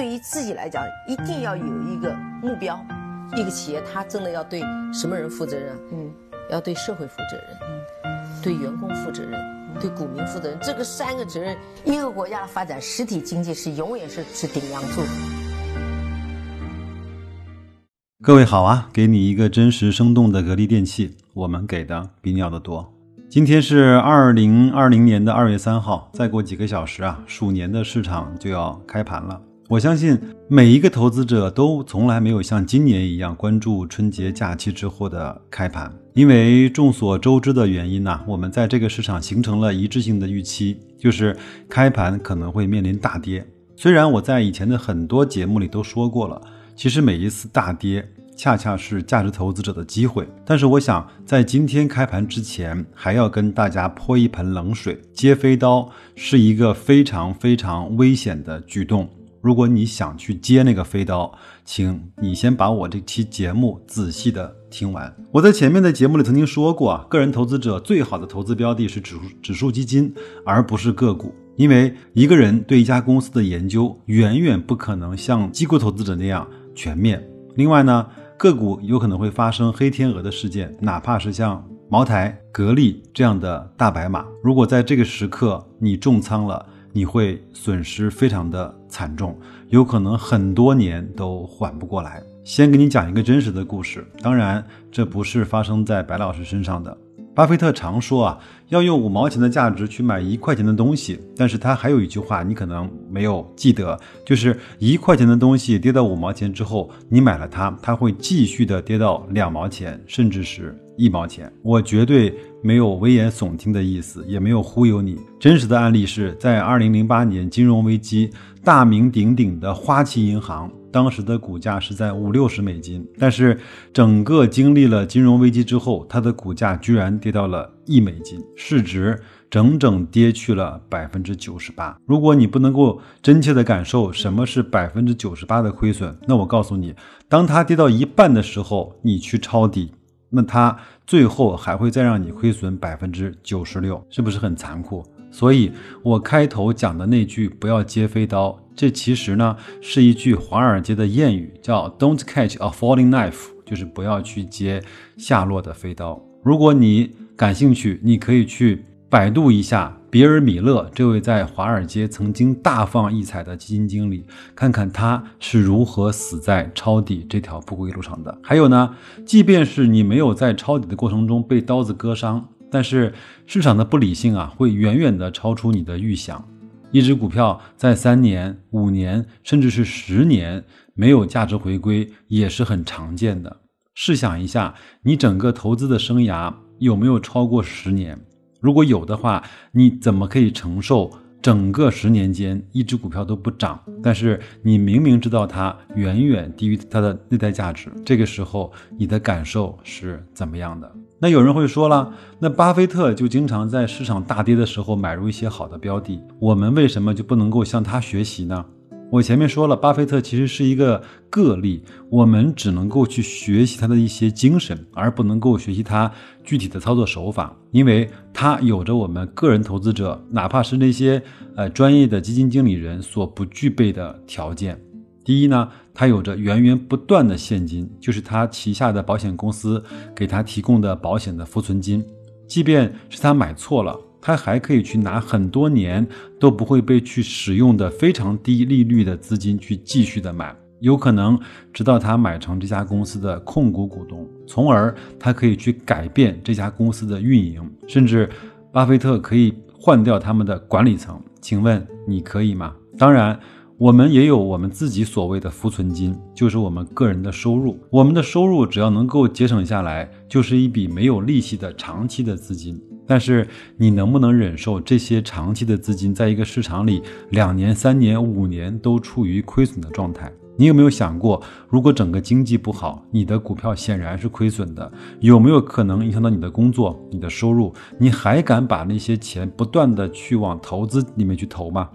对于自己来讲，一定要有一个目标。一个企业，它真的要对什么人负责任？嗯，要对社会负责任，嗯，对员工负责任，对股民负责任。这个三个责任，一个国家的发展，实体经济是永远是是顶梁柱。各位好啊，给你一个真实生动的格力电器，我们给的比你要的多。今天是二零二零年的二月三号，再过几个小时啊，鼠年的市场就要开盘了。我相信每一个投资者都从来没有像今年一样关注春节假期之后的开盘，因为众所周知的原因呢，我们在这个市场形成了一致性的预期，就是开盘可能会面临大跌。虽然我在以前的很多节目里都说过了，其实每一次大跌。恰恰是价值投资者的机会，但是我想在今天开盘之前，还要跟大家泼一盆冷水。接飞刀是一个非常非常危险的举动。如果你想去接那个飞刀，请你先把我这期节目仔细的听完。我在前面的节目里曾经说过啊，个人投资者最好的投资标的是指数指数基金，而不是个股，因为一个人对一家公司的研究远远不可能像机构投资者那样全面。另外呢。个股有可能会发生黑天鹅的事件，哪怕是像茅台、格力这样的大白马，如果在这个时刻你重仓了，你会损失非常的惨重，有可能很多年都缓不过来。先给你讲一个真实的故事，当然这不是发生在白老师身上的。巴菲特常说啊，要用五毛钱的价值去买一块钱的东西。但是他还有一句话，你可能没有记得，就是一块钱的东西跌到五毛钱之后，你买了它，它会继续的跌到两毛钱，甚至是一毛钱。我绝对没有危言耸听的意思，也没有忽悠你。真实的案例是在二零零八年金融危机，大名鼎鼎的花旗银行。当时的股价是在五六十美金，但是整个经历了金融危机之后，它的股价居然跌到了一美金，市值整整跌去了百分之九十八。如果你不能够真切的感受什么是百分之九十八的亏损，那我告诉你，当它跌到一半的时候，你去抄底，那它最后还会再让你亏损百分之九十六，是不是很残酷？所以我开头讲的那句“不要接飞刀”。这其实呢是一句华尔街的谚语，叫 "Don't catch a falling knife"，就是不要去接下落的飞刀。如果你感兴趣，你可以去百度一下比尔·米勒这位在华尔街曾经大放异彩的基金经理，看看他是如何死在抄底这条不归路上的。还有呢，即便是你没有在抄底的过程中被刀子割伤，但是市场的不理性啊，会远远的超出你的预想。一只股票在三年、五年，甚至是十年没有价值回归，也是很常见的。试想一下，你整个投资的生涯有没有超过十年？如果有的话，你怎么可以承受整个十年间一只股票都不涨？但是你明明知道它远远低于它的内在价值，这个时候你的感受是怎么样的？那有人会说了，那巴菲特就经常在市场大跌的时候买入一些好的标的，我们为什么就不能够向他学习呢？我前面说了，巴菲特其实是一个个例，我们只能够去学习他的一些精神，而不能够学习他具体的操作手法，因为他有着我们个人投资者，哪怕是那些呃专业的基金经理人所不具备的条件。第一呢，他有着源源不断的现金，就是他旗下的保险公司给他提供的保险的浮存金，即便是他买错了，他还可以去拿很多年都不会被去使用的非常低利率的资金去继续的买，有可能直到他买成这家公司的控股股东，从而他可以去改变这家公司的运营，甚至巴菲特可以换掉他们的管理层，请问你可以吗？当然。我们也有我们自己所谓的浮存金，就是我们个人的收入。我们的收入只要能够节省下来，就是一笔没有利息的长期的资金。但是你能不能忍受这些长期的资金在一个市场里两年、三年、五年都处于亏损的状态？你有没有想过，如果整个经济不好，你的股票显然是亏损的，有没有可能影响到你的工作、你的收入？你还敢把那些钱不断的去往投资里面去投吗？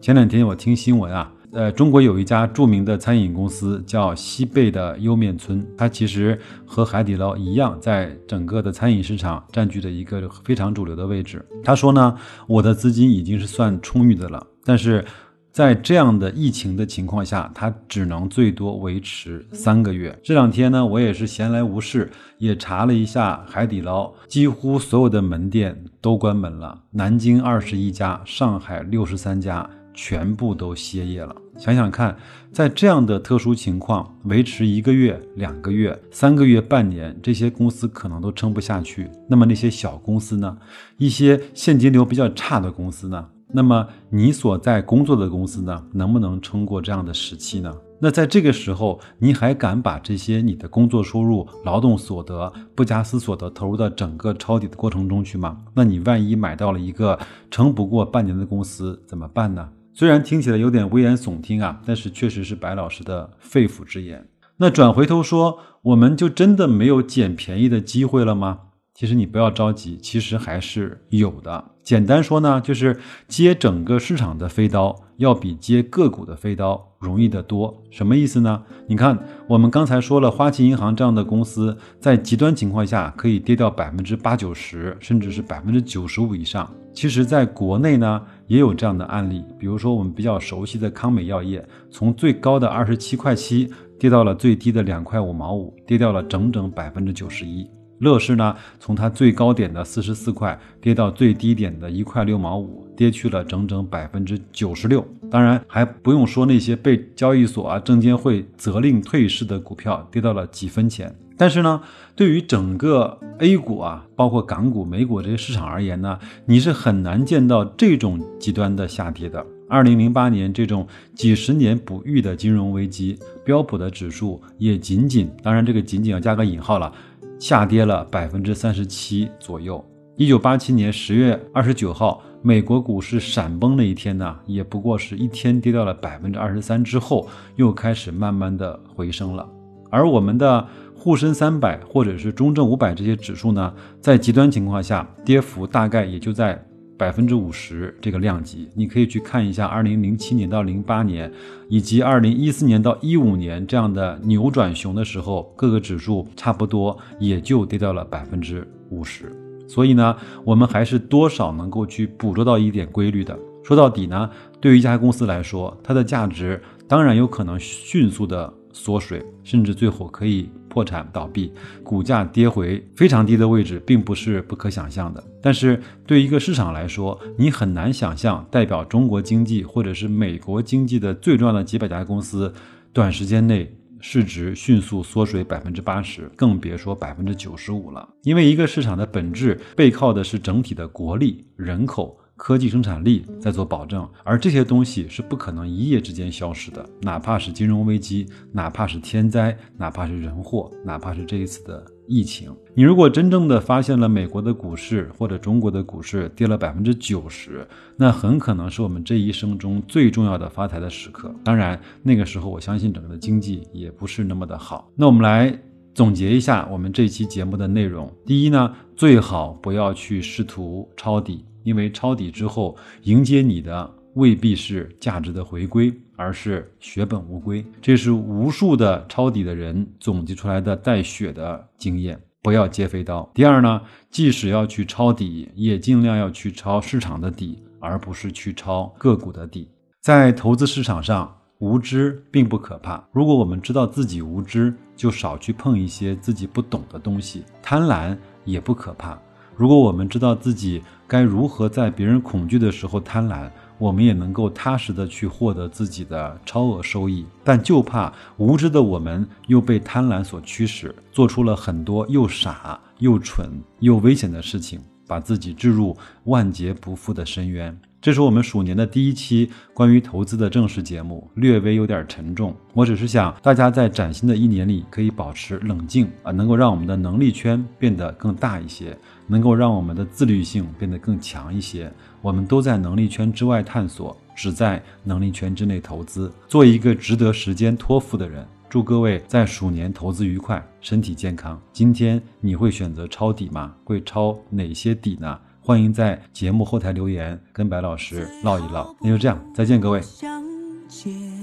前两天我听新闻啊，呃，中国有一家著名的餐饮公司叫西贝的莜面村，它其实和海底捞一样，在整个的餐饮市场占据着一个非常主流的位置。他说呢，我的资金已经是算充裕的了，但是在这样的疫情的情况下，它只能最多维持三个月。这两天呢，我也是闲来无事，也查了一下海底捞，几乎所有的门店都关门了，南京二十一家，上海六十三家，全部都歇业了。想想看，在这样的特殊情况维持一个月、两个月、三个月、半年，这些公司可能都撑不下去。那么那些小公司呢？一些现金流比较差的公司呢？那么你所在工作的公司呢，能不能撑过这样的时期呢？那在这个时候，你还敢把这些你的工作收入、劳动所得、不加思索的投入到整个抄底的过程中去吗？那你万一买到了一个撑不过半年的公司怎么办呢？虽然听起来有点危言耸听啊，但是确实是白老师的肺腑之言。那转回头说，我们就真的没有捡便宜的机会了吗？其实你不要着急，其实还是有的。简单说呢，就是接整个市场的飞刀，要比接个股的飞刀容易得多。什么意思呢？你看，我们刚才说了，花旗银行这样的公司，在极端情况下可以跌掉百分之八九十，甚至是百分之九十五以上。其实，在国内呢，也有这样的案例。比如说，我们比较熟悉的康美药业，从最高的二十七块七跌到了最低的两块五毛五，跌掉了整整百分之九十一。乐视呢，从它最高点的四十四块跌到最低点的一块六毛五，跌去了整整百分之九十六。当然还不用说那些被交易所啊、证监会责令退市的股票，跌到了几分钱。但是呢，对于整个 A 股啊，包括港股、美股这些市场而言呢，你是很难见到这种极端的下跌的。二零零八年这种几十年不遇的金融危机，标普的指数也仅仅，当然这个仅仅要加个引号了。下跌了百分之三十七左右。一九八七年十月二十九号，美国股市闪崩那一天呢，也不过是一天跌掉了百分之二十三之后，又开始慢慢的回升了。而我们的沪深三百或者是中证五百这些指数呢，在极端情况下，跌幅大概也就在。百分之五十这个量级，你可以去看一下二零零七年到零八年，以及二零一四年到一五年这样的扭转熊的时候，各个指数差不多也就跌掉了百分之五十。所以呢，我们还是多少能够去捕捉到一点规律的。说到底呢，对于一家公司来说，它的价值当然有可能迅速的缩水，甚至最后可以。破产倒闭，股价跌回非常低的位置，并不是不可想象的。但是对一个市场来说，你很难想象代表中国经济或者是美国经济的最重要的几百家公司，短时间内市值迅速缩水百分之八十，更别说百分之九十五了。因为一个市场的本质背靠的是整体的国力、人口。科技生产力在做保证，而这些东西是不可能一夜之间消失的。哪怕是金融危机，哪怕是天灾，哪怕是人祸，哪怕是这一次的疫情，你如果真正的发现了美国的股市或者中国的股市跌了百分之九十，那很可能是我们这一生中最重要的发财的时刻。当然，那个时候我相信整个的经济也不是那么的好。那我们来总结一下我们这期节目的内容。第一呢，最好不要去试图抄底。因为抄底之后，迎接你的未必是价值的回归，而是血本无归。这是无数的抄底的人总结出来的带血的经验。不要接飞刀。第二呢，即使要去抄底，也尽量要去抄市场的底，而不是去抄个股的底。在投资市场上，无知并不可怕。如果我们知道自己无知，就少去碰一些自己不懂的东西。贪婪也不可怕。如果我们知道自己该如何在别人恐惧的时候贪婪，我们也能够踏实的去获得自己的超额收益。但就怕无知的我们又被贪婪所驱使，做出了很多又傻又蠢又危险的事情，把自己置入万劫不复的深渊。这是我们鼠年的第一期关于投资的正式节目，略微有点沉重。我只是想大家在崭新的一年里可以保持冷静啊，能够让我们的能力圈变得更大一些，能够让我们的自律性变得更强一些。我们都在能力圈之外探索，只在能力圈之内投资，做一个值得时间托付的人。祝各位在鼠年投资愉快，身体健康。今天你会选择抄底吗？会抄哪些底呢？欢迎在节目后台留言，跟白老师唠一唠。那就这样，再见，各位。相见